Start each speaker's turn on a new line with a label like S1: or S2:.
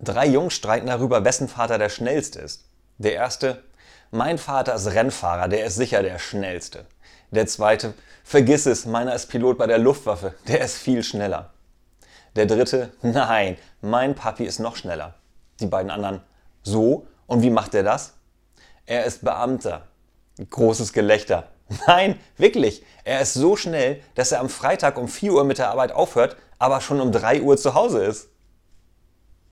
S1: Drei Jungs streiten darüber, wessen Vater der schnellste ist. Der erste, mein Vater ist Rennfahrer, der ist sicher der schnellste. Der zweite, vergiss es, meiner ist Pilot bei der Luftwaffe, der ist viel schneller. Der dritte, nein, mein Papi ist noch schneller. Die beiden anderen, so, und wie macht er das? Er ist Beamter. Großes Gelächter. Nein, wirklich, er ist so schnell, dass er am Freitag um 4 Uhr mit der Arbeit aufhört, aber schon um 3 Uhr zu Hause ist.